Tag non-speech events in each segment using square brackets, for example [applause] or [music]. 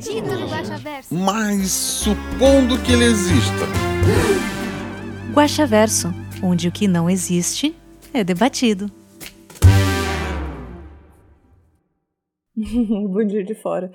Guaxaverso. Mas supondo que ele exista. Guaxaverso, onde o que não existe é debatido. [laughs] Bundir de fora.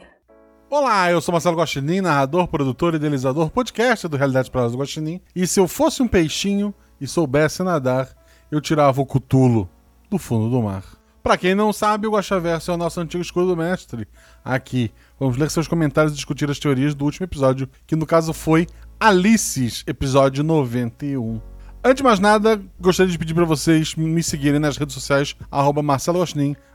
Olá, eu sou Marcelo Guaxinim, narrador, produtor e idealizador podcast do Realidade para do Guaxinim. E se eu fosse um peixinho e soubesse nadar, eu tirava o cutulo do fundo do mar. Pra quem não sabe, o Guaxaverso é o nosso antigo escudo do mestre. Aqui, vamos ler seus comentários e discutir as teorias do último episódio, que no caso foi Alices, episódio 91. Antes de mais nada, gostaria de pedir para vocês me seguirem nas redes sociais, arroba Marcelo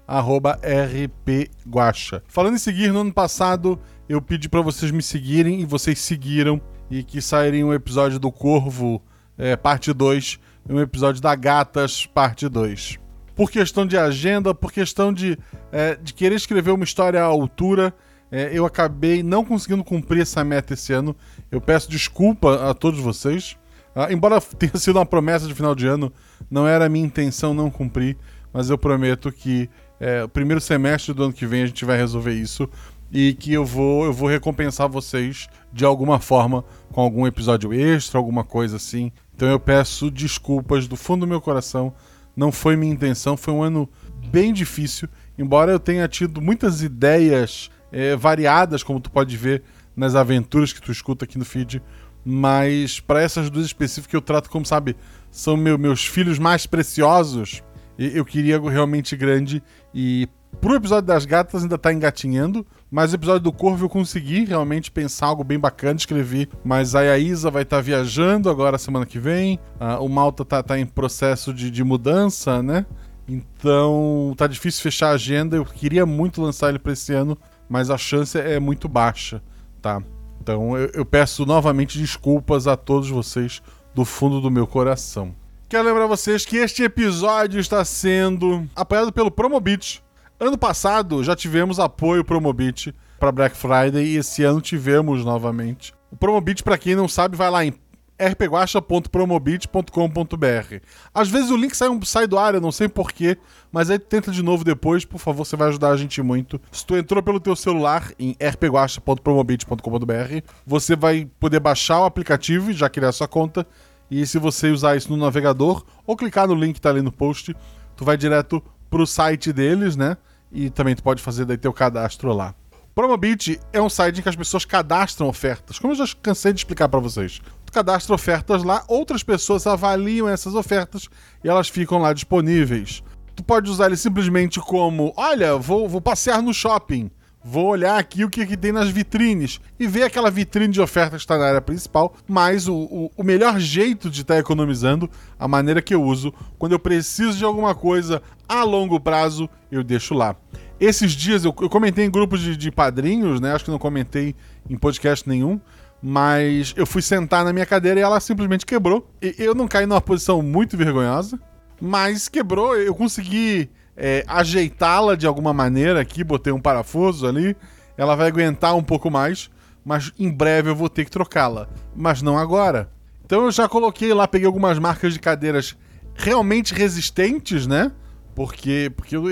arroba rpguacha. Falando em seguir, no ano passado eu pedi para vocês me seguirem e vocês seguiram, e que sairia um episódio do Corvo, é, parte 2, e um episódio da Gatas, parte 2 por questão de agenda, por questão de, é, de querer escrever uma história à altura, é, eu acabei não conseguindo cumprir essa meta esse ano. Eu peço desculpa a todos vocês. Ah, embora [laughs] tenha sido uma promessa de final de ano, não era minha intenção não cumprir, mas eu prometo que é, o primeiro semestre do ano que vem a gente vai resolver isso e que eu vou, eu vou recompensar vocês de alguma forma com algum episódio extra, alguma coisa assim. Então eu peço desculpas do fundo do meu coração não foi minha intenção, foi um ano bem difícil. Embora eu tenha tido muitas ideias é, variadas, como tu pode ver nas aventuras que tu escuta aqui no feed, mas para essas duas específicas eu trato como, sabe, são meu, meus filhos mais preciosos, e eu queria algo realmente grande. E pro episódio das gatas ainda tá engatinhando, mas o episódio do Corvo eu consegui realmente pensar algo bem bacana, escrevi. Mas aí a Isa vai estar tá viajando agora semana que vem. O Malta tá, tá em processo de, de mudança, né? Então tá difícil fechar a agenda. Eu queria muito lançar ele para esse ano, mas a chance é muito baixa, tá? Então eu, eu peço novamente desculpas a todos vocês do fundo do meu coração. Quero lembrar vocês que este episódio está sendo apoiado pelo Promobit. Ano passado já tivemos apoio Promobit para Black Friday e esse ano tivemos novamente. O Promobit, para quem não sabe, vai lá em rpguacha.promobit.com.br. Às vezes o link sai, sai do ar, eu não sei porquê, mas aí tenta de novo depois, por favor, você vai ajudar a gente muito. Se tu entrou pelo teu celular em rpguacha.promobit.com.br, você vai poder baixar o aplicativo e já criar sua conta. E se você usar isso no navegador ou clicar no link que tá ali no post, tu vai direto pro site deles, né? E também tu pode fazer daí teu cadastro lá. Promobit é um site em que as pessoas cadastram ofertas, como eu já cansei de explicar para vocês. Tu cadastra ofertas lá, outras pessoas avaliam essas ofertas e elas ficam lá disponíveis. Tu pode usar ele simplesmente como: olha, vou, vou passear no shopping, vou olhar aqui o que, que tem nas vitrines e ver aquela vitrine de ofertas que está na área principal. Mas o, o, o melhor jeito de estar tá economizando, a maneira que eu uso, quando eu preciso de alguma coisa a longo prazo, eu deixo lá. Esses dias eu, eu comentei em grupos de, de, padrinhos, né? Acho que não comentei em podcast nenhum. Mas eu fui sentar na minha cadeira e ela simplesmente quebrou. E eu não caí numa posição muito vergonhosa, mas quebrou. Eu consegui é, ajeitá-la de alguma maneira aqui, botei um parafuso ali. Ela vai aguentar um pouco mais, mas em breve eu vou ter que trocá-la. Mas não agora. Então eu já coloquei lá, peguei algumas marcas de cadeiras realmente resistentes, né? Porque, porque eu,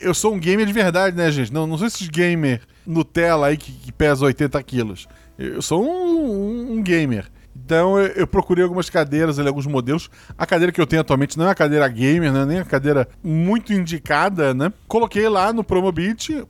eu sou um gamer de verdade, né, gente? Não, não sou esses gamer Nutella aí que, que pesa 80 quilos. Eu sou um, um, um gamer. Então eu, procurei algumas cadeiras ali, alguns modelos. A cadeira que eu tenho atualmente não é uma cadeira gamer, né? Nem a cadeira muito indicada, né? Coloquei lá no Promobit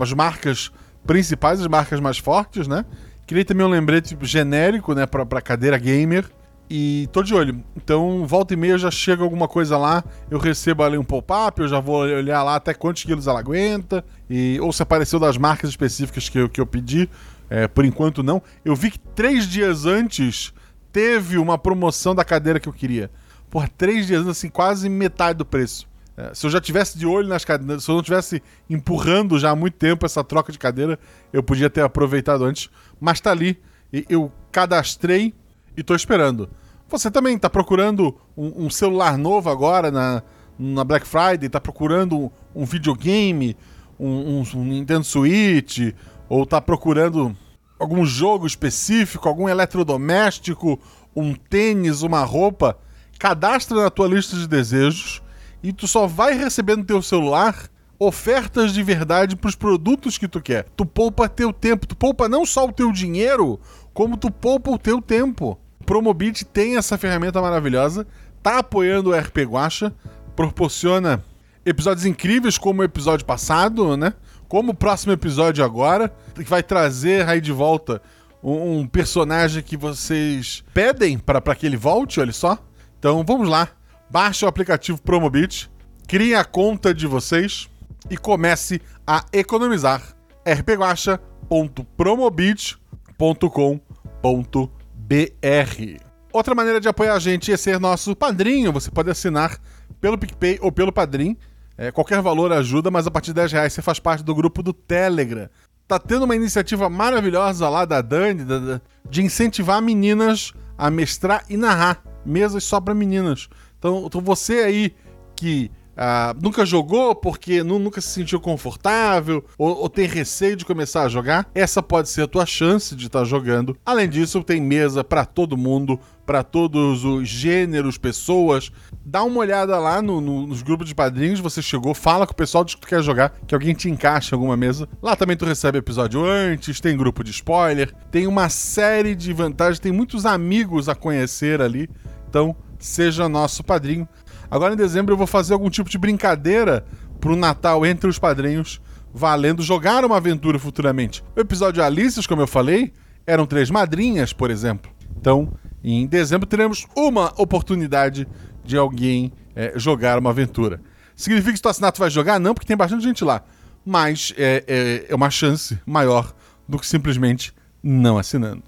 as marcas principais, as marcas mais fortes, né? Criei também um lembrete genérico, né? Pra cadeira gamer. E tô de olho. Então, volta e meia já chega alguma coisa lá, eu recebo ali um pop-up, eu já vou olhar lá até quantos quilos ela aguenta, e, ou se apareceu das marcas específicas que eu, que eu pedi. É, por enquanto não. Eu vi que três dias antes teve uma promoção da cadeira que eu queria. Por três dias antes, assim, quase metade do preço. É, se eu já tivesse de olho nas cadeiras, se eu não tivesse empurrando já há muito tempo essa troca de cadeira, eu podia ter aproveitado antes. Mas tá ali. Eu cadastrei e tô esperando. Você também tá procurando um, um celular novo agora na, na Black Friday? Tá procurando um, um videogame, um- um Nintendo Switch? Ou tá procurando algum jogo específico, algum eletrodoméstico, um tênis, uma roupa? Cadastra na tua lista de desejos e tu só vai receber no teu celular ofertas de verdade pros produtos que tu quer. Tu poupa teu tempo, tu poupa não só o teu dinheiro, como tu poupa o teu tempo. Promobit tem essa ferramenta maravilhosa, tá apoiando o RP Guacha, proporciona episódios incríveis como o episódio passado, né? Como o próximo episódio agora, que vai trazer aí de volta um, um personagem que vocês pedem para que ele volte, olha só. Então vamos lá, baixe o aplicativo Promobit, crie a conta de vocês e comece a economizar. rpguacha.promobit.com.br Outra maneira de apoiar a gente é ser nosso padrinho. Você pode assinar pelo PicPay ou pelo Padrim. É, qualquer valor ajuda, mas a partir de 10 reais você faz parte do grupo do Telegram. Tá tendo uma iniciativa maravilhosa lá da Dani da- da- de incentivar meninas a mestrar e narrar mesas só para meninas. Então, então você aí que ah, nunca jogou porque nu- nunca se sentiu confortável ou, ou tem receio de começar a jogar, essa pode ser a tua chance de estar jogando. Além disso, tem mesa para todo mundo, para todos os gêneros, pessoas. Dá uma olhada lá no- no- nos grupos de padrinhos, você chegou, fala com o pessoal de que tu quer jogar, que alguém te encaixa em alguma mesa. Lá também tu recebe episódio antes, tem grupo de spoiler, tem uma série de vantagens, tem muitos amigos a conhecer ali. Então, seja nosso padrinho. Agora em dezembro eu vou fazer algum tipo de brincadeira pro Natal entre os padrinhos, valendo jogar uma aventura futuramente. O episódio Alices, como eu falei, eram três madrinhas, por exemplo. Então, em dezembro teremos uma oportunidade de alguém eh, jogar uma aventura. Significa que assinar tu vai jogar? Não, porque tem bastante gente lá. Mas é, é- é uma chance maior do que simplesmente não assinando.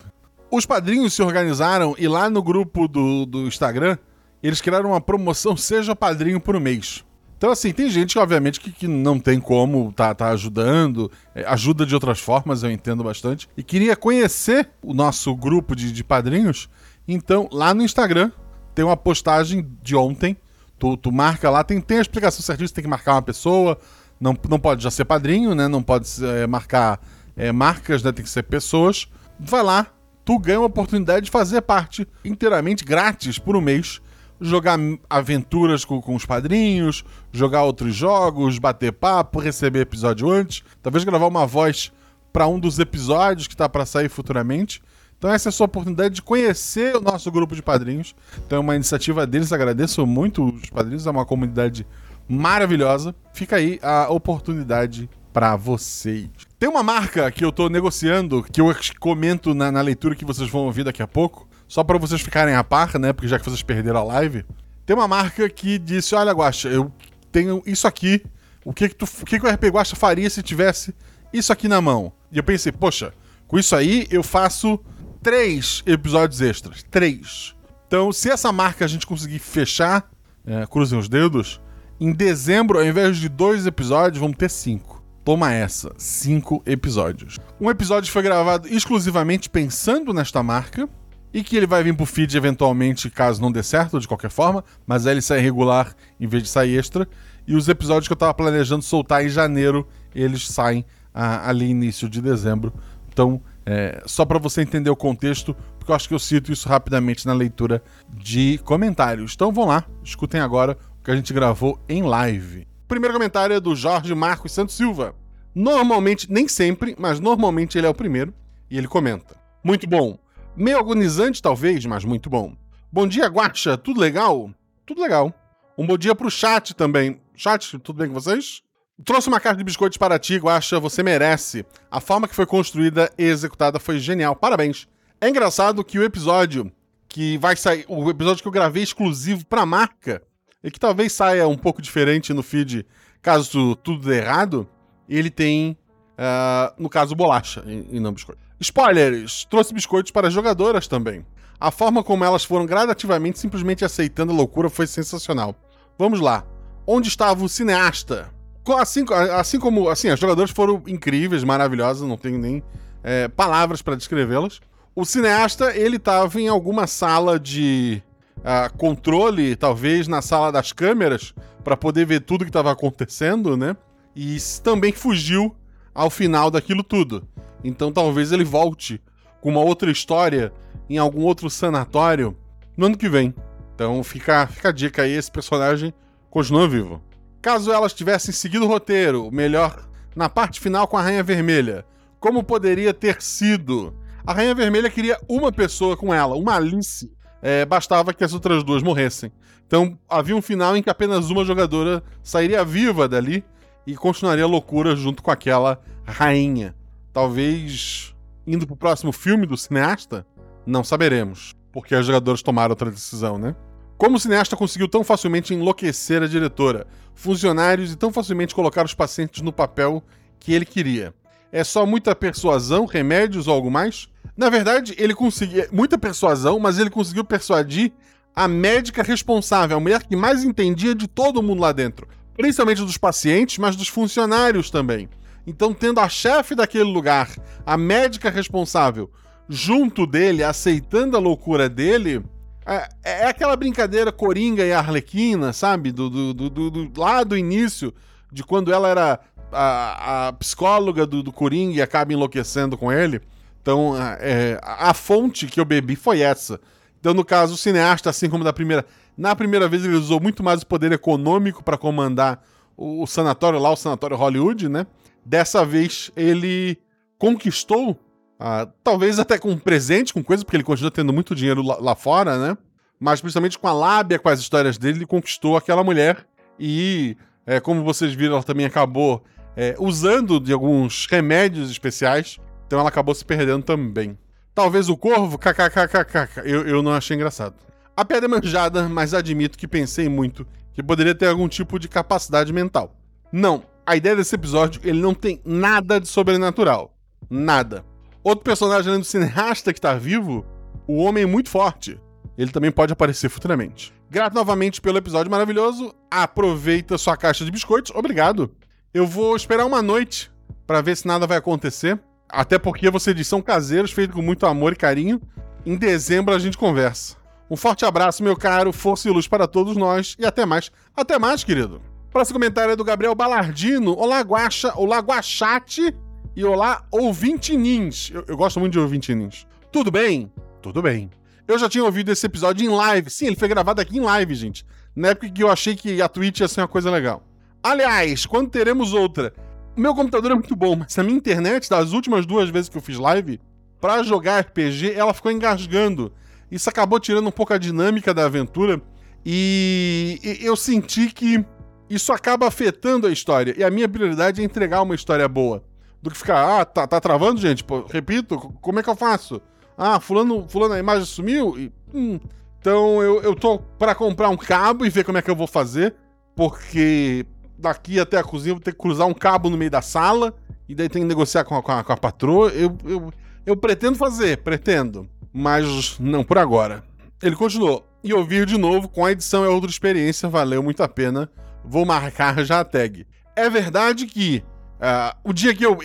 Os padrinhos se organizaram e lá no grupo do, do Instagram, eles criaram uma promoção Seja Padrinho por mês. Então, assim, tem gente, obviamente, que, que não tem como tá, tá ajudando, é, ajuda de outras formas, eu entendo bastante, e queria conhecer o nosso grupo de, de padrinhos. Então, lá no Instagram, tem uma postagem de ontem, tu, tu marca lá, tem, tem a explicação certinha, você tem que marcar uma pessoa, não, não pode já ser padrinho, né? Não pode é, marcar é, marcas, né? Tem que ser pessoas. Vai lá, tu ganha uma oportunidade de fazer parte inteiramente grátis por um mês. Jogar aventuras com, com os padrinhos, jogar outros jogos, bater papo, receber episódio antes, talvez gravar uma voz para um dos episódios que tá para sair futuramente. Então essa é a sua oportunidade de conhecer o nosso grupo de padrinhos. Então é uma iniciativa deles, agradeço muito os padrinhos, é uma comunidade maravilhosa. Fica aí a oportunidade para vocês. Tem uma marca que eu tô negociando, que eu comento na, na leitura que vocês vão ouvir daqui a pouco, só para vocês ficarem a par, né? Porque já que vocês perderam a live. Tem uma marca que disse: Olha, Guaxa, eu tenho isso aqui. O que que, tu, o que que o RP Guaxa faria se tivesse isso aqui na mão? E eu pensei: Poxa, com isso aí eu faço três episódios extras. Três. Então, se essa marca a gente conseguir fechar, é, cruzem os dedos, em dezembro, ao invés de dois episódios, vamos ter cinco. Toma essa, cinco episódios. Um episódio foi gravado exclusivamente pensando nesta marca e que ele vai vir pro feed eventualmente, caso não dê certo, de qualquer forma, mas aí ele sai regular em vez de sair extra. E os episódios que eu tava planejando soltar em janeiro, eles saem ah, ali início de dezembro. Então, é, só para você entender o contexto, porque eu acho que eu cito isso rapidamente na leitura de comentários. Então vão lá, escutem agora o que a gente gravou em live. Primeiro comentário é do Jorge Marcos Santos Silva. Normalmente, nem sempre, mas normalmente ele é o primeiro. E ele comenta: Muito bom. Meio agonizante, talvez, mas muito bom. Bom dia, Guaxa. Tudo legal? Tudo legal. Um bom dia pro chat também. Chat, tudo bem com vocês? Trouxe uma caixa de biscoitos para ti, Guaxa. Você merece. A forma que foi construída e executada foi genial. Parabéns. É engraçado que o episódio que vai sair, o episódio que eu gravei exclusivo pra marca, e que talvez saia um pouco diferente no feed, caso tudo dê errado, ele tem, ah, no caso, bolacha e, e não biscoito. Spoilers! Trouxe biscoitos para as jogadoras também. A forma como elas foram gradativamente simplesmente aceitando a loucura foi sensacional. Vamos lá. Onde estava o cineasta? Assim, assim como assim, as jogadoras foram incríveis, maravilhosas, não tenho nem é, palavras para descrevê-las. O cineasta, ele tava em alguma sala de ah, controle, talvez na sala das câmeras, para poder ver tudo que estava acontecendo, né? E também fugiu ao final daquilo tudo. Então talvez ele volte com uma outra história em algum outro sanatório no ano que vem. Então fica, fica a dica aí, esse personagem continua vivo. Caso elas tivessem seguido o roteiro, melhor na parte final com a Rainha Vermelha, como poderia ter sido? A Rainha Vermelha queria uma pessoa com ela, uma Alice. É, bastava que as outras duas morressem. Então havia um final em que apenas uma jogadora sairia viva dali e continuaria a loucura junto com aquela rainha. Talvez indo pro próximo filme do cineasta? Não saberemos, porque os jogadores tomaram outra decisão, né? Como o cineasta conseguiu tão facilmente enlouquecer a diretora, funcionários e tão facilmente colocar os pacientes no papel que ele queria? É só muita persuasão, remédios ou algo mais? Na verdade, ele conseguiu muita persuasão, mas ele conseguiu persuadir a médica responsável, a mulher que mais entendia de todo mundo lá dentro, principalmente dos pacientes, mas dos funcionários também. Então, tendo a chefe daquele lugar, a médica responsável, junto dele, aceitando a loucura dele, é, é aquela brincadeira Coringa e Arlequina, sabe? Do, do, do, do- lá do início, de quando ela era a, a psicóloga do, do Coringa e acaba enlouquecendo com ele. Então, é, a fonte que eu bebi foi essa. Então, no caso, o cineasta, assim como da primeira. Na primeira vez, ele usou muito mais o poder econômico para comandar o, o sanatório lá, o sanatório Hollywood, né? Dessa vez, ele conquistou, ah, talvez até com um presente, com coisa, porque ele continua tendo muito dinheiro lá, lá fora, né? Mas principalmente com a lábia, com as histórias dele, ele conquistou aquela mulher. E, é, como vocês viram, ela também acabou é, usando de alguns remédios especiais. Então ela acabou se perdendo também. Talvez o corvo, kkkk, eu, eu não achei engraçado. A piada é manjada, mas admito que pensei muito que poderia ter algum tipo de capacidade mental. Não, a ideia desse episódio, ele não tem nada de sobrenatural. Nada. Outro personagem além do cineasta que tá vivo, o Homem Muito Forte. Ele também pode aparecer futuramente. Grato novamente pelo episódio maravilhoso. Aproveita sua caixa de biscoitos. Obrigado. Eu vou esperar uma noite pra ver se nada vai acontecer. Até porque você diz, são caseiros, feitos com muito amor e carinho. Em dezembro a gente conversa. Um forte abraço, meu caro, força e luz para todos nós e até mais. Até mais, querido. Próximo comentário é do Gabriel Balardino. Olá, Guaxa, olá, Guaxate e olá, ouvintinins. Eu, eu gosto muito de ouvintinins. Tudo bem? Tudo bem. Eu já tinha ouvido esse episódio em live. Sim, ele foi gravado aqui em live, gente. Na época que eu achei que a Twitch ia ser uma coisa legal. Aliás, quando teremos outra? O meu computador é muito bom, mas a minha internet, das últimas duas vezes que eu fiz live, pra jogar RPG, ela ficou engasgando. Isso acabou tirando um pouco a dinâmica da aventura. E eu senti que isso acaba afetando a história. E a minha prioridade é entregar uma história boa. Do que ficar, ah, tá, tá travando, gente? Pô, repito, como é que eu faço? Ah, fulano, fulano a imagem sumiu? E, hum. Então eu, eu tô pra comprar um cabo e ver como é que eu vou fazer. Porque daqui até a cozinha vou ter que cruzar um cabo no meio da sala. E daí tem que negociar com a, com a, com a patroa. Eu, eu, eu pretendo fazer, pretendo. Mas não por agora. Ele continuou. E ouvir de novo com a edição é outra experiência, valeu muito a pena. Vou marcar já a tag. É verdade que ah, o dia que eu.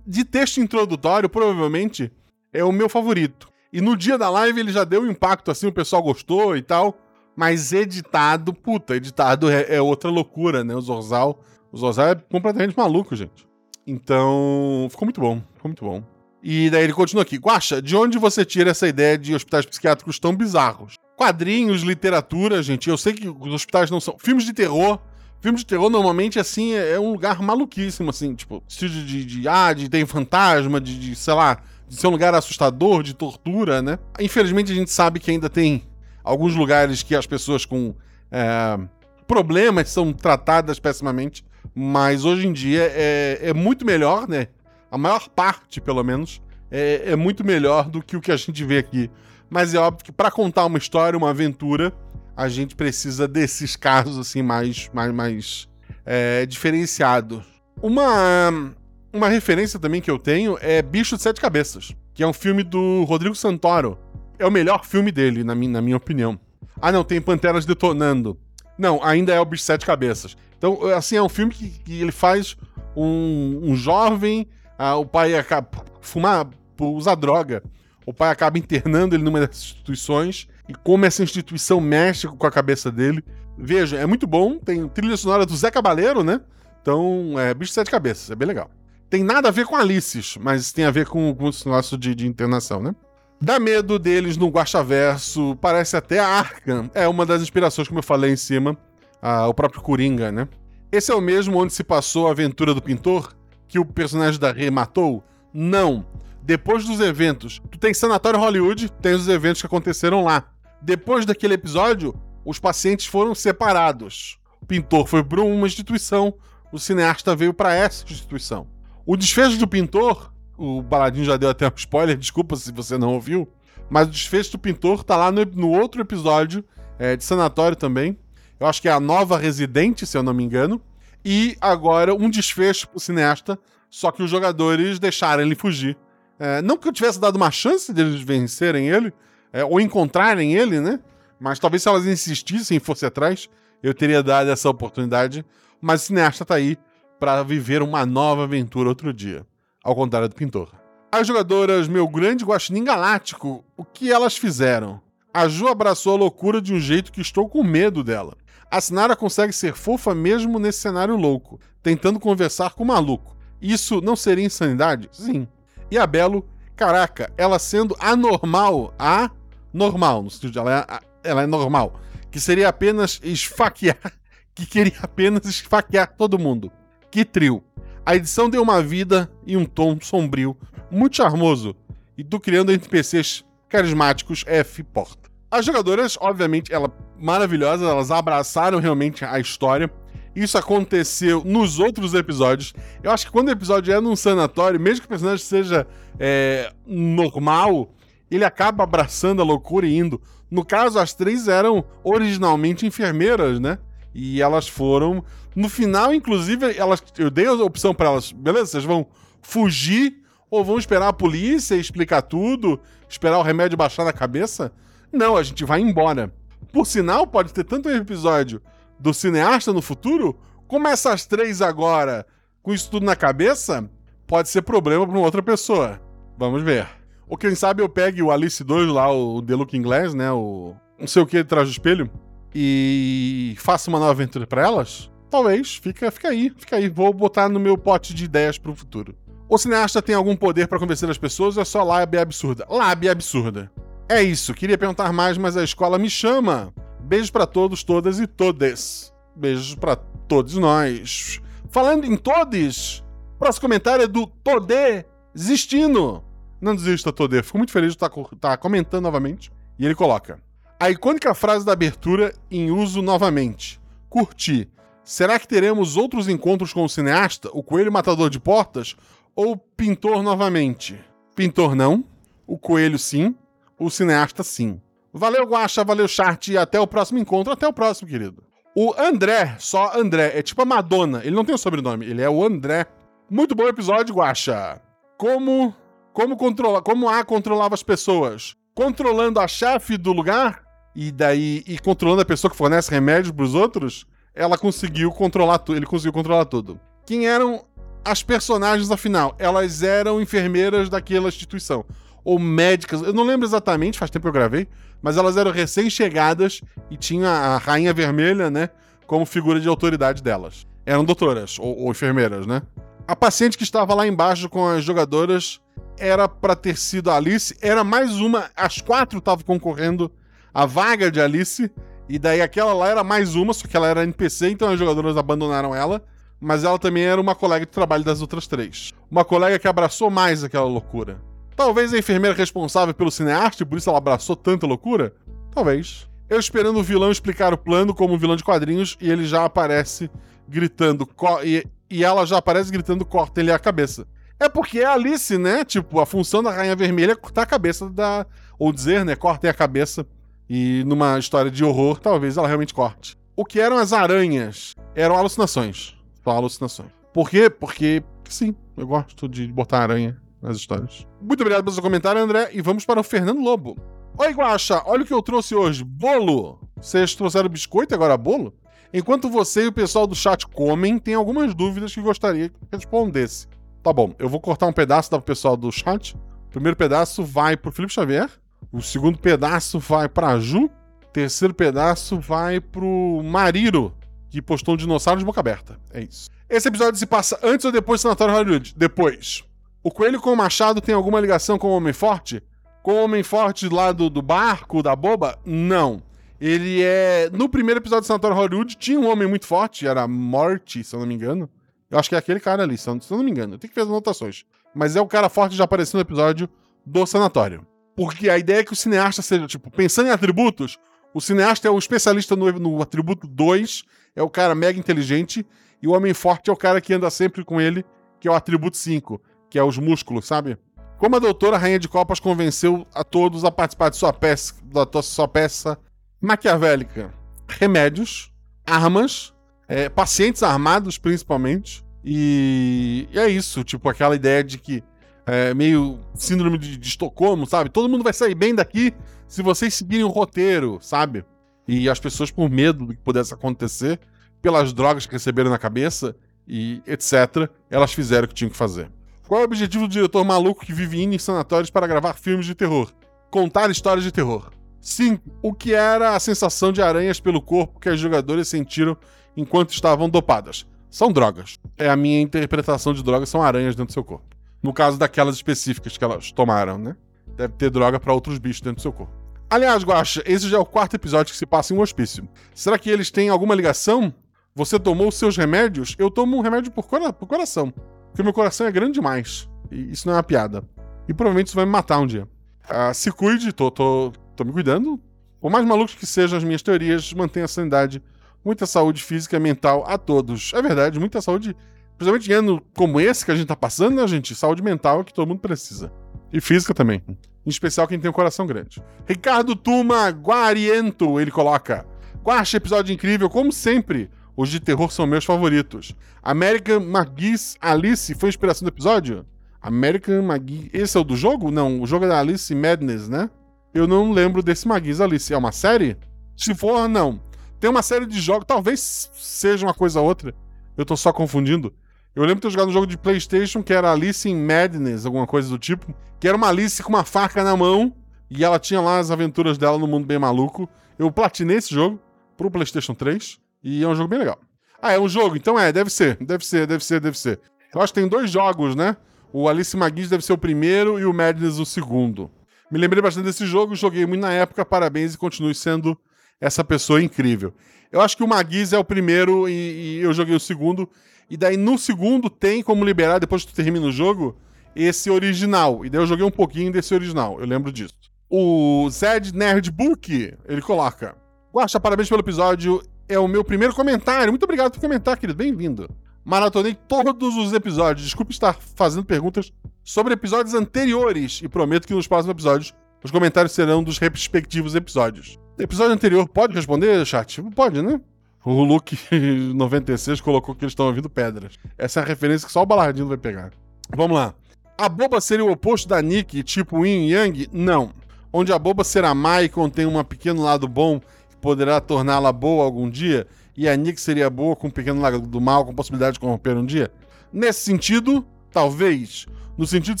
De texto introdutório, provavelmente, é o meu favorito. E no dia da live ele já deu impacto assim, o pessoal gostou e tal. Mas editado, puta, editado é, é outra loucura, né? O Zorzal. O Zorzal é completamente maluco, gente. Então, ficou muito bom, ficou muito bom. E daí ele continua aqui. Guaxa, de onde você tira essa ideia de hospitais psiquiátricos tão bizarros? Quadrinhos, literatura, gente. Eu sei que os hospitais não são. Filmes de terror. Filmes de terror, normalmente, assim, é é um lugar maluquíssimo, assim, tipo, estilo de, de, ah, de ter fantasma, de, de, sei lá, de ser um lugar assustador, de tortura, né? Infelizmente, a gente sabe que ainda tem alguns lugares que as pessoas com é, problemas são tratadas pessimamente, mas hoje em dia é, é muito melhor, né? A maior parte, pelo menos, é, é muito melhor do que o que a gente vê aqui. Mas é óbvio que para contar uma história, uma aventura, a gente precisa desses casos assim mais, mais, mais é, diferenciados. Uma, uma referência também que eu tenho é Bicho de Sete Cabeças, que é um filme do Rodrigo Santoro. É o melhor filme dele, na minha, na minha opinião. Ah, não, tem Panteras Detonando. Não, ainda é o Bicho de Sete Cabeças. Então, assim, é um filme que, que ele faz um, um jovem, ah, o pai acaba fumar, usar droga. O pai acaba internando ele numa dessas instituições e como essa instituição mexe com a cabeça dele. Veja, é muito bom. Tem trilha sonora do Zé Cabaleiro, né? Então, é bicho de sete cabeças, é bem legal. Tem nada a ver com Alices, mas tem a ver com, com negócio de, de internação, né? Dá medo deles no Guaxaverso, parece até a Arkham. É uma das inspirações, como eu falei em cima, a, o próprio Coringa, né? Esse é o mesmo onde se passou a aventura do pintor, que o personagem da Rei matou? Não. Depois dos eventos, tu tem Sanatório Hollywood, tem os eventos que aconteceram lá. Depois daquele episódio, os pacientes foram separados. O pintor foi para uma instituição, o cineasta veio para essa instituição. O desfecho do pintor, o Baladinho já deu até um spoiler, desculpa se você não ouviu, mas o desfecho do pintor tá lá no, no outro episódio é, de Sanatório também. Eu acho que é a nova residente, se eu não me engano. E agora um desfecho pro cineasta, só que os jogadores deixaram ele fugir. É, não que eu tivesse dado uma chance deles vencerem ele, é, ou encontrarem ele, né? Mas talvez se elas insistissem e fosse atrás, eu teria dado essa oportunidade. Mas o cineasta tá aí para viver uma nova aventura outro dia. Ao contrário do pintor. As jogadoras Meu Grande Guaxinim Galáctico, o que elas fizeram? A Ju abraçou a loucura de um jeito que estou com medo dela. A Sinara consegue ser fofa mesmo nesse cenário louco, tentando conversar com o maluco. Isso não seria insanidade? Sim. E a Belo, caraca, ela sendo anormal, a normal, no sentido de ela é, ela é normal, que seria apenas esfaquear, [laughs] que queria apenas esfaquear todo mundo. Que trio. A edição deu uma vida e um tom sombrio, muito charmoso, e tu criando NPCs carismáticos F porta. As jogadoras, obviamente, ela maravilhosas, elas abraçaram realmente a história. Isso aconteceu nos outros episódios. Eu acho que quando o episódio é num sanatório, mesmo que o personagem seja é, normal, ele acaba abraçando a loucura e indo. No caso, as três eram originalmente enfermeiras, né? E elas foram. No final, inclusive, elas, eu dei a opção para elas: beleza, vocês vão fugir ou vão esperar a polícia explicar tudo, esperar o remédio baixar na cabeça? Não, a gente vai embora. Por sinal, pode ter tanto um episódio do cineasta no futuro, como essas três agora, com isso tudo na cabeça, pode ser problema para outra pessoa. Vamos ver. Ou quem sabe eu pegue o Alice 2 lá, o The Look Inglês, né? O não sei o que atrás do espelho. E faça uma nova aventura para elas? Talvez. Fica, fica aí, fica aí. Vou botar no meu pote de ideias para o futuro. O cineasta tem algum poder para convencer as pessoas ou é só lábia absurda? Lábia absurda. É isso. Queria perguntar mais, mas a escola me chama. Beijos para todos, todas e todes. Beijos para todos nós. Falando em todes, próximo comentário é do Todê Zistino. Não desista, Todê. Fico muito feliz de estar tá, tá comentando novamente. E ele coloca: A icônica frase da abertura em uso novamente. Curti. Será que teremos outros encontros com o cineasta, o coelho matador de portas, ou pintor novamente? Pintor não, o coelho sim, o cineasta sim. Valeu, Guacha, valeu, Chart, e até o próximo encontro. Até o próximo, querido. O André, só André, é tipo a Madonna. Ele não tem o sobrenome, ele é o André. Muito bom episódio, Guacha. Como como controlar, como A controlava as pessoas? Controlando a chefe do lugar e daí e controlando a pessoa que fornece remédios para os outros, ela conseguiu controlar tudo, ele conseguiu controlar tudo. Quem eram as personagens afinal? Elas eram enfermeiras daquela instituição ou médicas, eu não lembro exatamente, faz tempo que eu gravei, mas elas eram recém-chegadas e tinha a Rainha Vermelha, né, como figura de autoridade delas. Eram doutoras ou, ou enfermeiras, né? A paciente que estava lá embaixo com as jogadoras era para ter sido a Alice, era mais uma, as quatro estavam concorrendo à vaga de Alice, e daí aquela lá era mais uma, só que ela era NPC, então as jogadoras abandonaram ela, mas ela também era uma colega de trabalho das outras três. Uma colega que abraçou mais aquela loucura. Talvez a enfermeira responsável pelo cineasta e por isso ela abraçou tanta loucura? Talvez. Eu esperando o vilão explicar o plano como um vilão de quadrinhos e ele já aparece gritando. E, e ela já aparece gritando: corta ele a cabeça. É porque é Alice, né? Tipo, a função da Rainha Vermelha é cortar a cabeça da. Ou dizer, né? Cortem a cabeça. E numa história de horror, talvez ela realmente corte. O que eram as aranhas? Eram alucinações. Só alucinações. Por quê? Porque, sim, eu gosto de botar aranha nas histórias. Muito obrigado pelo seu comentário, André. E vamos para o Fernando Lobo. Oi, Guaxa, olha o que eu trouxe hoje. Bolo! Vocês trouxeram biscoito agora bolo? Enquanto você e o pessoal do chat comem, tem algumas dúvidas que gostaria que respondesse. Tá bom, eu vou cortar um pedaço do pessoal do chat primeiro pedaço vai pro Felipe Xavier, o segundo pedaço vai pra Ju, o terceiro pedaço vai pro Mariro, que postou um dinossauro de boca aberta. É isso. Esse episódio se passa antes ou depois do Sanatório Hollywood? Depois. O Coelho com o Machado tem alguma ligação com o Homem Forte? Com o Homem Forte lá do, do barco, da boba? Não. Ele é. No primeiro episódio do Sanatório Hollywood tinha um homem muito forte, era Morty, se eu não me engano. Eu acho que é aquele cara ali, se eu não me engano. Eu tenho que as anotações. Mas é o cara forte que já apareceu no episódio do Sanatório. Porque a ideia é que o cineasta seja, tipo, pensando em atributos, o cineasta é o especialista no, no atributo 2, é o cara mega inteligente, e o homem forte é o cara que anda sempre com ele, que é o atributo 5, que é os músculos, sabe? Como a doutora Rainha de Copas convenceu a todos a participar de sua peça, da sua peça maquiavélica? Remédios, armas, é, pacientes armados principalmente, e, e é isso, tipo, aquela ideia de que é, meio síndrome de, de, Estocolmo, sabe? Todo mundo vai sair bem daqui se vocês seguirem o roteiro, sabe? E as pessoas, por medo do que pudesse acontecer, pelas drogas que receberam na cabeça e etc., elas fizeram o que tinham que fazer. Qual é o objetivo do diretor maluco que vive indo em sanatórios para gravar filmes de terror? Contar histórias de terror. 5. O que era a sensação de aranhas pelo corpo que as jogadoras sentiram enquanto estavam dopadas? São drogas. É a minha interpretação de drogas, são aranhas dentro do seu corpo. No caso daquelas específicas que elas tomaram, né? Deve ter droga para outros bichos dentro do seu corpo. Aliás, Guacha, esse já é o quarto episódio que se passa em um hospício. Será que eles têm alguma ligação? Você tomou seus remédios? Eu tomo um remédio por, cora por coração. Porque meu coração é grande demais. E isso não é uma piada. E provavelmente isso vai me matar um dia. Ah, se cuide, tô, tô, tô me cuidando. Por mais malucos que sejam as minhas teorias, mantenha a sanidade. Muita saúde física e mental a todos. É verdade, muita saúde Principalmente em ano como esse que a gente tá passando, né, gente? Saúde mental é que todo mundo precisa. E física também. Em especial quem tem um coração grande. Ricardo Tuma Guariento, ele coloca. Guacha, episódio incrível, como sempre. Os de terror são meus favoritos. American McGee's Alice foi inspiração do episódio? American McGee. Esse é o do jogo? Não, o jogo é da Alice Madness, né? Eu não lembro desse McGee's Alice. É uma série? Se for, não. Tem uma série de jogos, talvez seja uma coisa ou outra. Eu tô só confundindo. Eu lembro de ter jogado um jogo de PlayStation que era Alice in Madness, alguma coisa do tipo, que era uma Alice com uma faca na mão e ela tinha lá as aventuras dela no mundo bem maluco. Eu platinei esse jogo pro PlayStation 3 e é um jogo bem legal. Ah, é um jogo? Então é, deve ser, deve ser, deve ser, deve ser. Eu acho que tem dois jogos, né? O Alice Magis deve ser o primeiro e o Madness o segundo. Me lembrei bastante desse jogo, joguei muito na época, parabéns e continue sendo essa pessoa incrível. Eu acho que o Magis é o primeiro e, e eu joguei o segundo. E daí no segundo tem como liberar, depois que tu termina o jogo, esse original. E daí eu joguei um pouquinho desse original, eu lembro disso. O Zed Nerdbook, ele coloca: Guaxa, parabéns pelo episódio. É o meu primeiro comentário. Muito obrigado por comentar, querido. Bem-vindo. Maratonei todos os episódios. Desculpe estar fazendo perguntas sobre episódios anteriores e prometo que nos próximos episódios os comentários serão dos respectivos episódios. Episódio anterior, pode responder, chat? Pode, né? O Luke [laughs] 96 colocou que eles estão ouvindo pedras. Essa é a referência que só o Balardino vai pegar. Vamos lá. A boba seria o oposto da Nick, tipo Yin Yang? Não. Onde a boba será má e contém um pequeno lado bom poderá torná-la boa algum dia, e a Nick seria boa com um pequeno lado do mal com possibilidade de corromper um dia? Nesse sentido, talvez. No sentido de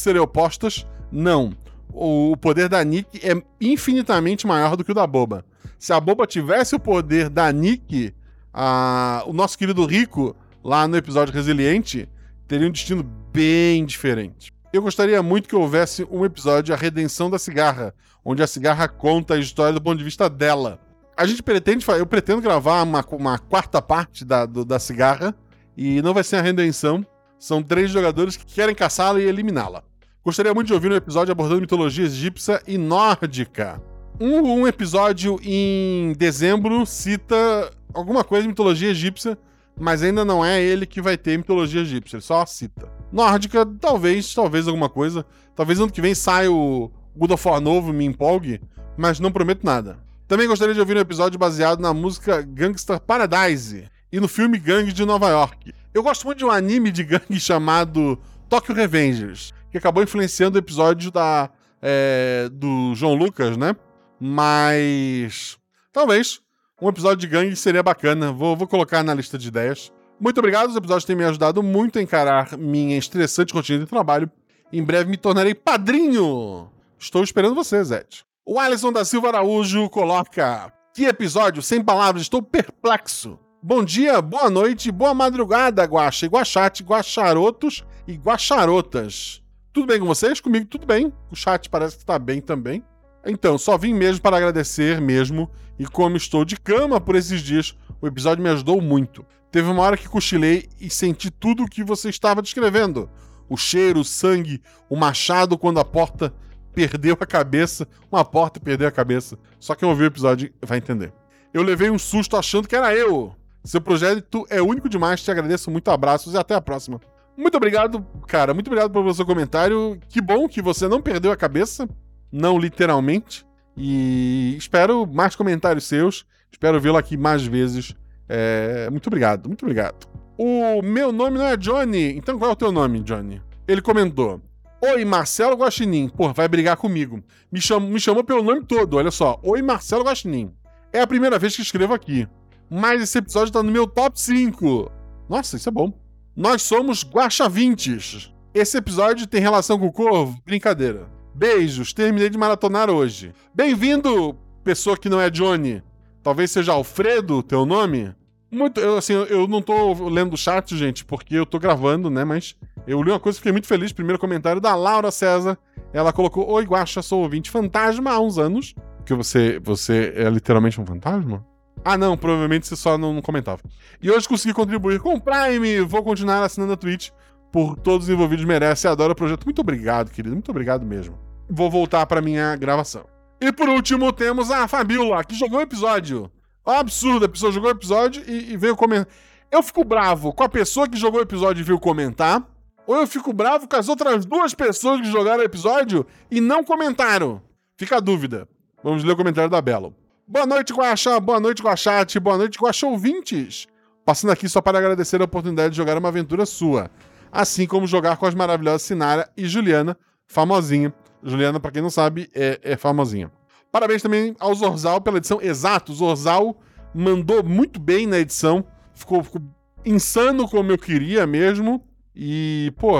serem opostas, não. O poder da Nick é infinitamente maior do que o da boba. Se a boba tivesse o poder da Nick, a, o nosso querido Rico, lá no episódio Resiliente, teria um destino bem diferente. Eu gostaria muito que houvesse um episódio A Redenção da Cigarra, onde a cigarra conta a história do ponto de vista dela. A gente pretende, eu pretendo gravar uma, uma quarta parte da, do, da cigarra, e não vai ser a redenção. São três jogadores que querem caçá-la e eliminá-la. Gostaria muito de ouvir um episódio abordando mitologia egípcia e nórdica. Um, um episódio em dezembro cita alguma coisa de mitologia egípcia, mas ainda não é ele que vai ter mitologia egípcia, ele só cita. Nórdica, talvez, talvez alguma coisa. Talvez ano que vem saia o God of War novo me empolgue, mas não prometo nada. Também gostaria de ouvir um episódio baseado na música Gangster Paradise e no filme Gangue de Nova York. Eu gosto muito de um anime de gangue chamado Tokyo Revengers, que acabou influenciando o episódio da, é, do João Lucas, né? Mas. Talvez um episódio de gangue seria bacana. Vou, vou colocar na lista de ideias. Muito obrigado, os episódios têm me ajudado muito a encarar minha estressante rotina de trabalho Em breve me tornarei padrinho. Estou esperando você, Zed. O Alisson da Silva Araújo coloca: Que episódio, sem palavras, estou perplexo. Bom dia, boa noite, boa madrugada, Guaxa, Guaxate, Guaxarotos e Guaxarotas. Tudo bem com vocês? Comigo tudo bem. O chat parece que está bem também. Então, só vim mesmo para agradecer mesmo. E como estou de cama por esses dias, o episódio me ajudou muito. Teve uma hora que cochilei e senti tudo o que você estava descrevendo. O cheiro, o sangue, o machado quando a porta perdeu a cabeça. Uma porta perdeu a cabeça. Só quem ouviu o episódio vai entender. Eu levei um susto achando que era eu. Seu projeto é único demais. Te agradeço muito. Abraços e até a próxima. Muito obrigado, cara. Muito obrigado pelo seu comentário. Que bom que você não perdeu a cabeça. Não literalmente. E espero mais comentários seus. Espero vê-lo aqui mais vezes. É... Muito obrigado, muito obrigado. O meu nome não é Johnny. Então qual é o teu nome, Johnny? Ele comentou. Oi, Marcelo Guaxinim. Pô, vai brigar comigo. Me, cham... me chamou pelo nome todo, olha só. Oi, Marcelo Guaxinim. É a primeira vez que escrevo aqui. Mas esse episódio tá no meu top 5. Nossa, isso é bom. Nós somos Guaxavintes. Esse episódio tem relação com o Corvo? Brincadeira. Beijos, terminei de maratonar hoje. Bem-vindo, pessoa que não é Johnny. Talvez seja Alfredo, teu nome? Muito, eu, assim, eu não tô lendo o chat, gente, porque eu tô gravando, né? Mas eu li uma coisa e fiquei muito feliz. Primeiro comentário da Laura César. Ela colocou: Oi, Guaxa, sou ouvinte fantasma há uns anos. Que você, você é literalmente um fantasma? Ah, não, provavelmente você só não, não comentava. E hoje consegui contribuir com o Prime. Vou continuar assinando a Twitch. Por todos os envolvidos merece. Adoro o projeto. Muito obrigado, querido. Muito obrigado mesmo. Vou voltar para minha gravação. E por último, temos a Fabiola, que jogou o episódio. Absurdo, a pessoa jogou o episódio e, e veio comentar. Eu fico bravo com a pessoa que jogou o episódio e veio comentar, ou eu fico bravo com as outras duas pessoas que jogaram o episódio e não comentaram. Fica a dúvida. Vamos ler o comentário da Belo. Boa noite, Guaxa. Boa noite, Guaxate. Boa noite, Guaxa ouvintes. Passando aqui só para agradecer a oportunidade de jogar uma aventura sua. Assim como jogar com as maravilhosas Sinara e Juliana, famosinha. Juliana, para quem não sabe, é, é famosinha. Parabéns também ao Zorzal pela edição. Exato, o Zorzal mandou muito bem na edição. Ficou, ficou insano como eu queria mesmo. E, pô,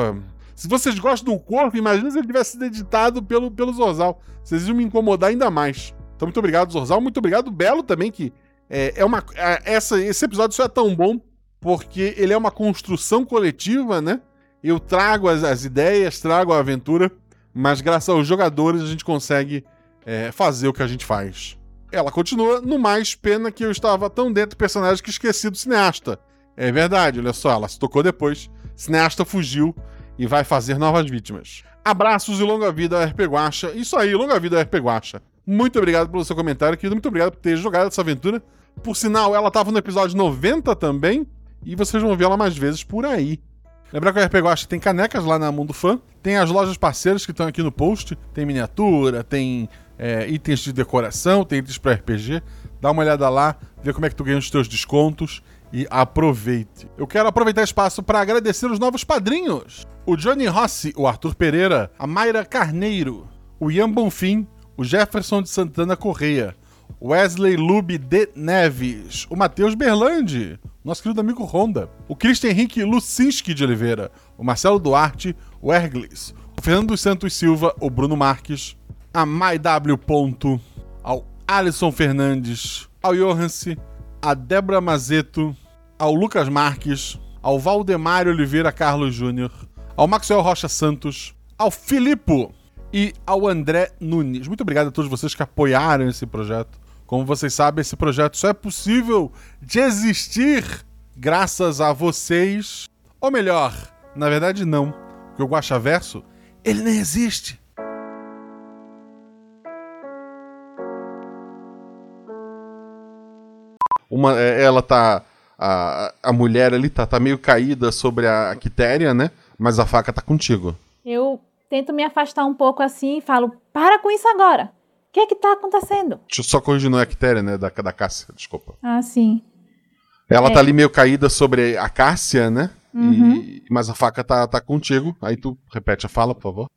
se vocês gostam do corpo, imagina se ele tivesse sido editado pelo, pelo Zorzal. Vocês iam me incomodar ainda mais. Então, muito obrigado, Zorzal. Muito obrigado, Belo, também, que é, é uma. É, essa, esse episódio só é tão bom porque ele é uma construção coletiva, né? Eu trago as, as ideias, trago a aventura, mas graças aos jogadores a gente consegue é, fazer o que a gente faz. Ela continua, no mais, pena que eu estava tão dentro do personagem que esqueci do cineasta. É verdade, olha só, ela se tocou depois. Cineasta fugiu e vai fazer novas vítimas. Abraços e longa vida ao RP Guacha. Isso aí, longa vida ao RP Guacha. Muito obrigado pelo seu comentário, querido. Muito obrigado por ter jogado essa aventura. Por sinal, ela estava no episódio 90 também. E vocês vão ver ela mais vezes por aí. Lembrar que o RP Guacha tem canecas lá na Mundo Fã. Tem as lojas parceiras que estão aqui no post. Tem miniatura, tem é, itens de decoração, tem itens para RPG. Dá uma olhada lá, vê como é que tu ganha os teus descontos e aproveite. Eu quero aproveitar espaço para agradecer os novos padrinhos: o Johnny Rossi, o Arthur Pereira, a Mayra Carneiro, o Ian Bonfim, o Jefferson de Santana Correia, Wesley Lube de Neves, o Matheus Berlandi, nosso querido amigo Honda, o Christian Henrique Lucinski de Oliveira, o Marcelo Duarte, o Erglis, o Fernando dos Santos Silva, o Bruno Marques, a MyW. Ponto, ao Alisson Fernandes, ao Johanse, a Débora Mazeto, ao Lucas Marques, ao Valdemar Oliveira Carlos Júnior, ao Maxwell Rocha Santos, ao Filipe e ao André Nunes. Muito obrigado a todos vocês que apoiaram esse projeto. Como vocês sabem, esse projeto só é possível de existir graças a vocês. Ou melhor, na verdade não, porque o Guaxa Verso, ele nem existe. Uma, é, ela tá. A, a mulher ali tá, tá meio caída sobre a Quitéria, né? Mas a faca tá contigo. Eu tento me afastar um pouco assim e falo: para com isso agora. O que é que tá acontecendo? Deixa eu só corrigir, não é a Quitéria, né? Da, da Cássia, desculpa. Ah, sim. Ela É. tá ali meio caída sobre a Cássia, né? Uhum. E- mas a faca tá, tá contigo. Aí tu repete a fala, por favor.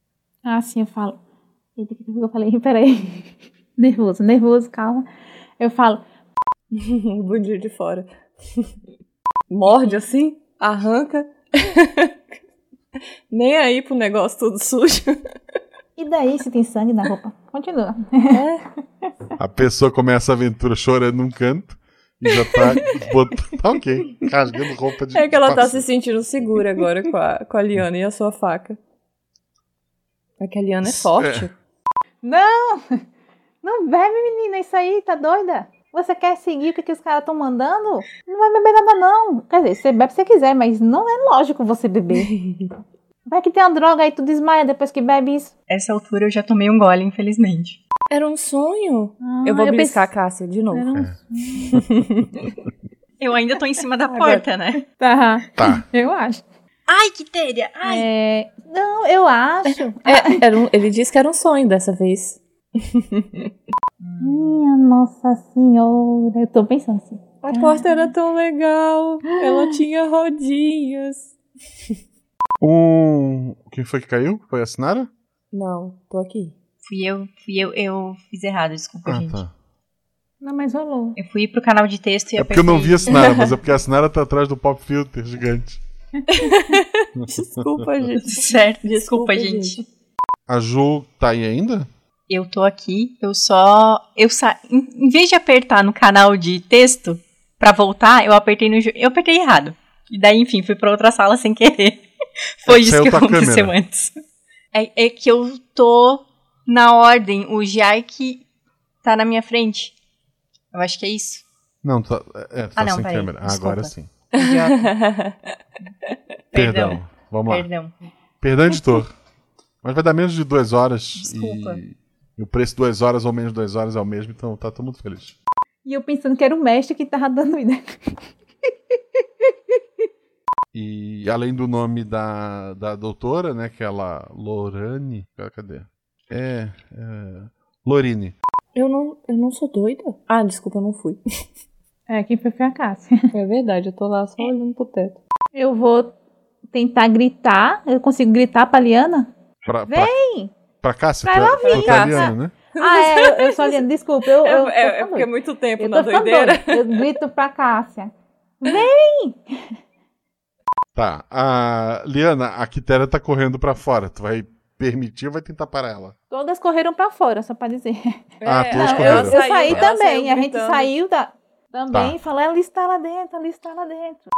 Ah, sim, eu falo. Eu falei? [laughs] Peraí. Nervoso, nervoso, calma. Eu falo: [laughs] Bundinho de fora. [laughs] Morde assim, arranca. [laughs] Nem aí pro negócio tudo sujo. E daí se tem sangue na roupa? Continua. A pessoa começa a aventura chorando num canto e já tá [laughs] botando. Tá ok. Rasgando roupa de. É que ela tá se sentindo segura agora com a, com a Liana e a sua faca. É que a Liana é forte. Não! Não bebe, menina, isso aí, tá doida? Você quer seguir o que, que os caras estão mandando? Não vai beber nada, não. Quer dizer, você bebe se você quiser, mas não é lógico você beber. [laughs] Vai que tem uma droga aí, tu desmaia depois que bebe isso. Essa altura eu já tomei um gole, infelizmente. Era um sonho. Ah, eu vou eu beliscar a pensei- Cássia de novo. Era um- [laughs] Eu ainda tô em cima da Agora- porta, né? Tá, Tá. [laughs] eu acho. Ai, que téria! Ai! É, Não, eu acho. É, era um- ele disse que era um sonho dessa vez. Minha Nossa Senhora. Eu tô pensando assim. A porta era tão legal. Ela tinha rodinhas. [laughs] Um. Quem foi que caiu? Foi a Sinara? Não, tô aqui. Fui eu, fui eu, eu fiz errado, desculpa, Ah, gente. tá. Não, mas rolou. Eu fui pro canal de texto e É porque eu não vi a Sinara, [laughs] mas é porque a Sinara tá atrás do pop filter gigante. [laughs] Desculpa, gente. Certo, desculpa, Desculpa, gente. gente. A Ju tá aí ainda? Eu tô aqui, eu só. Eu sa... em, vez de apertar no canal de texto pra voltar, eu apertei no. Eu apertei errado. E daí, enfim, fui pra outra sala sem querer. [laughs] Foi É, isso que aconteceu câmera. antes. É, é que eu tô na ordem. O Jaik tá na minha frente. Eu acho que é isso. Não, tá, é, tá Ah, não, sem peraí, câmera. Ah, agora sim. [laughs] Perdão. Perdão. Vamos lá. Perdão. Perdão, editor. Mas vai dar menos de duas horas. Desculpa. E, e o preço de duas horas ou menos duas horas é o mesmo, então tá todo mundo feliz. E eu pensando que era o mestre que tava dando ideia. E além do nome da, da doutora, né? Que é ela. Lorane. Cadê? É. é Lorine. Eu não, eu não sou doida? Ah, desculpa, eu não fui. É, quem foi foi a Cássia. É verdade, eu tô lá só olhando pro teto. Eu vou tentar gritar. Eu consigo gritar pra Liana? Pra, Vem! Pra, Cássia, Pra ela vir. tu é italiana, né? Ah, é, eu, eu sou. Desculpa, eu. eu É, é, porque é muito tempo Eu na doideira. doida. Eu grito pra Cássia. Tá. A Liana, a Quitéria tá correndo pra fora. Tu vai permitir ou vai tentar parar ela? Todas correram pra fora, só pra dizer. Ah, É, todas Não, eu, correram. eu saiu, saí também. saiu a gente saiu da, também Tá. e falou: ela está lá dentro, ela está lá dentro.